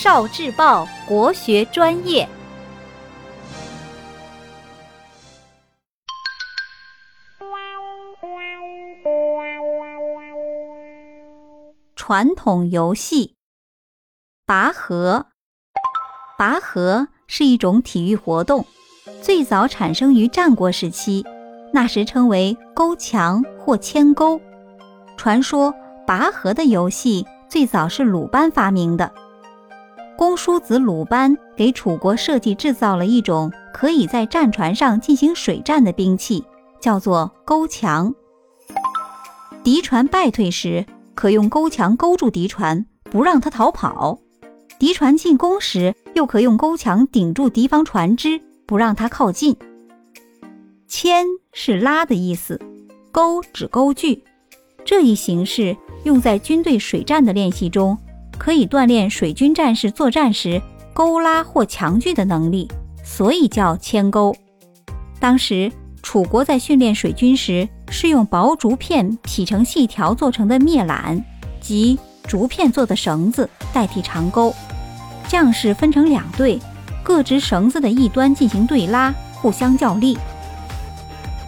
少智报国学专业，传统游戏拔河。拔河是一种体育活动，最早产生于战国时期，那时称为勾墙或牵钩。传说拔河的游戏最早是鲁班发明的。公叔子鲁班给楚国设计制造了一种可以在战船上进行水战的兵器，叫做勾墙。敌船败退时，可用勾墙勾住敌船，不让他逃跑；敌船进攻时，又可用勾墙顶住敌方船只，不让他靠近。牵是拉的意思，钩指钩具。这一形式用在军队水战的练习中，可以锻炼水军战士作战时勾拉或强锯的能力，所以叫牵钩。当时楚国在训练水军时，是用薄竹片劈成细条做成的篾缆，即竹片做的绳子代替长钩。将士分成两队，各执绳子的一端进行对拉，互相较力。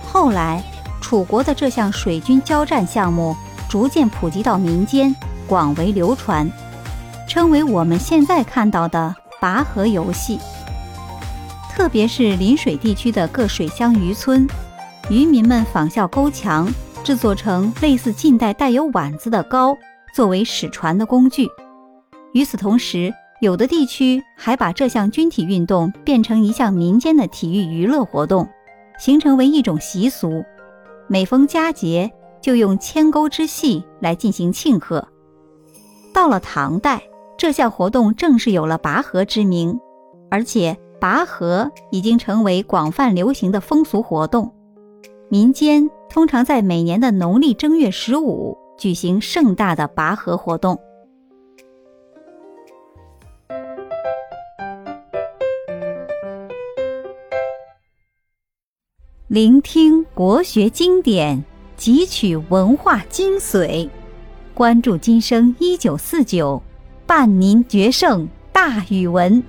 后来。楚国的这项水军交战项目逐渐普及到民间，广为流传，称为我们现在看到的拔河游戏。特别是临水地区的各水乡渔村，渔民们仿效勾墙，制作成类似近代带有碗子的篙，作为使船的工具。与此同时，有的地区还把这项军体运动变成一项民间的体育娱乐活动，形成为一种习俗。每逢佳节，就用牵钩之戏来进行庆贺。到了唐代，这项活动正式有了拔河之名，而且拔河已经成为广泛流行的风俗活动。民间通常在每年的农历正月十五举行盛大的拔河活动。聆听国学经典，汲取文化精髓，关注今生一九四九，伴您决胜大语文。